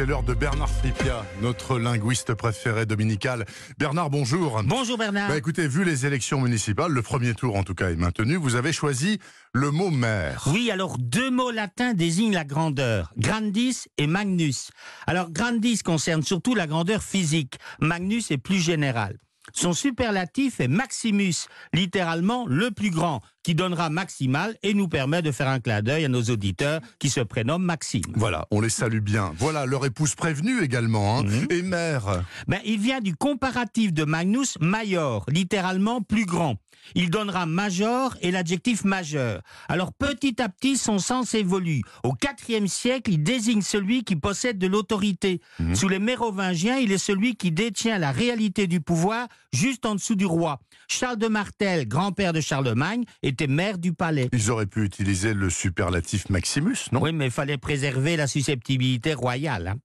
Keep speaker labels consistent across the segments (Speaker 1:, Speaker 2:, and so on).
Speaker 1: c'est l'heure de Bernard Fripia, notre linguiste préféré dominical. Bernard, bonjour.
Speaker 2: Bonjour Bernard.
Speaker 1: Bah écoutez, vu les élections municipales, le premier tour en tout cas est maintenu, vous avez choisi le mot maire.
Speaker 2: Oui, alors deux mots latins désignent la grandeur, grandis et magnus. Alors grandis concerne surtout la grandeur physique, magnus est plus général. Son superlatif est maximus, littéralement le plus grand, qui donnera maximal et nous permet de faire un clin d'œil à nos auditeurs qui se prénomment Maxime.
Speaker 1: Voilà, on les salue bien. Voilà, leur épouse prévenue également, hein.
Speaker 2: Mhm.
Speaker 1: et mère.
Speaker 2: Ben, il vient du comparatif de magnus major, littéralement plus grand. Il donnera major et l'adjectif majeur. Alors petit à petit, son sens évolue. Au IVe siècle, il désigne celui qui possède de l'autorité.
Speaker 1: Mhm.
Speaker 2: Sous les Mérovingiens, il est celui qui détient la réalité du pouvoir juste en dessous du roi. Charles de Martel, grand-père de Charlemagne, était maire du palais.
Speaker 1: Ils auraient pu utiliser le superlatif Maximus, non?
Speaker 2: Oui, mais il fallait préserver la susceptibilité royale. hein.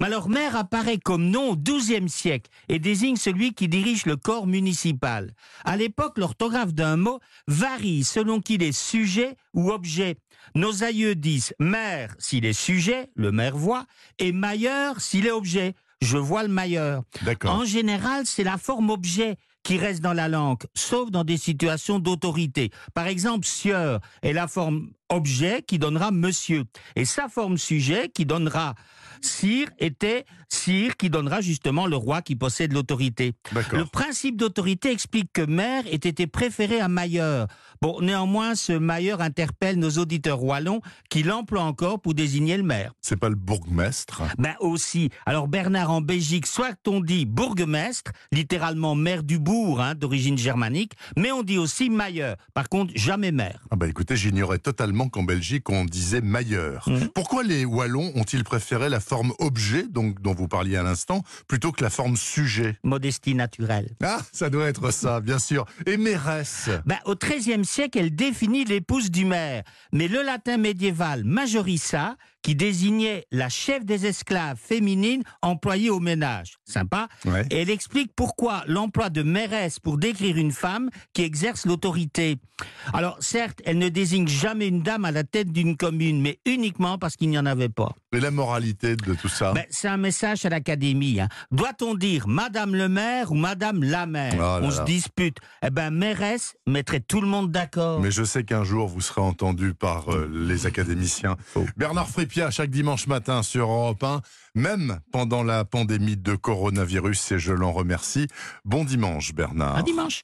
Speaker 2: Mais alors, maire apparaît comme nom au XIIe siècle et désigne celui qui dirige le corps municipal. À l'époque, l'orthographe d'un mot varie selon qu'il est sujet ou objet. Nos aïeux disent maire s'il est sujet, le maire voit, et mailleur s'il est objet. Je vois le mailleur. En général, c'est la forme objet qui reste dans la langue, sauf dans des situations d'autorité. Par exemple, sieur est la forme objet qui donnera monsieur. Et sa forme sujet qui donnera sire était sire qui donnera justement le roi qui possède l'autorité. Le principe d'autorité explique que maire ait été préféré à mailleur. Bon, néanmoins, ce mailleur interpelle nos auditeurs wallons qui l'emploient encore pour désigner le maire.
Speaker 1: C'est pas le bourgmestre
Speaker 2: Ben aussi. Alors Bernard, en Belgique, soit on dit bourgmestre, littéralement maire du bourg, hein, d'origine germanique, mais on dit aussi mailleur. Par contre, jamais maire.
Speaker 1: Ah bah écoutez, j'ignorais totalement qu'en Belgique on disait mailleur.
Speaker 2: Mhm.
Speaker 1: Pourquoi les Wallons ont-ils préféré la forme objet, donc dont vous parliez à l'instant, plutôt que la forme sujet?
Speaker 2: Modestie naturelle.
Speaker 1: Ah, ça doit être ça, bien sûr. Et mairesse?
Speaker 2: Ben, au XIIIe siècle, elle définit l'épouse du maire. Mais le latin médiéval majorissa, qui désignait la chef des esclaves féminines employées au ménage. Sympa.
Speaker 1: Ouais.
Speaker 2: Et elle explique pourquoi l'emploi de mairesse pour décrire une femme qui exerce l'autorité. Alors, certes, elle ne désigne jamais une dame à la tête d'une commune, mais uniquement parce qu'il n'y en avait pas.
Speaker 1: Et la moralité de tout ça
Speaker 2: Ben, c'est un message à l'académie. hein. Doit-on dire Madame le maire ou Madame la maire?
Speaker 1: Oh là
Speaker 2: On
Speaker 1: là.
Speaker 2: se dispute. Eh ben, mairesse mettrait tout le monde d'accord.
Speaker 1: Mais je sais qu'un jour vous serez entendu par euh, les académiciens. Bernard Frépia, chaque dimanche matin sur Europe 1, même pendant la pandémie de coronavirus, et je l'en remercie. Bon dimanche, Bernard.
Speaker 2: Un dimanche.